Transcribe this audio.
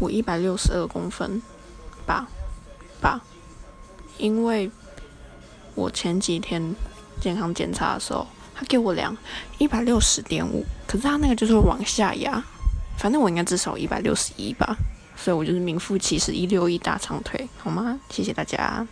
我一百六十二公分吧吧。因为我前几天健康检查的时候他给我量一百六十点五可是他那个就是往下压反正我应该至少一百六十一吧所以我就是名副其实一六一大长腿好吗？谢谢大家。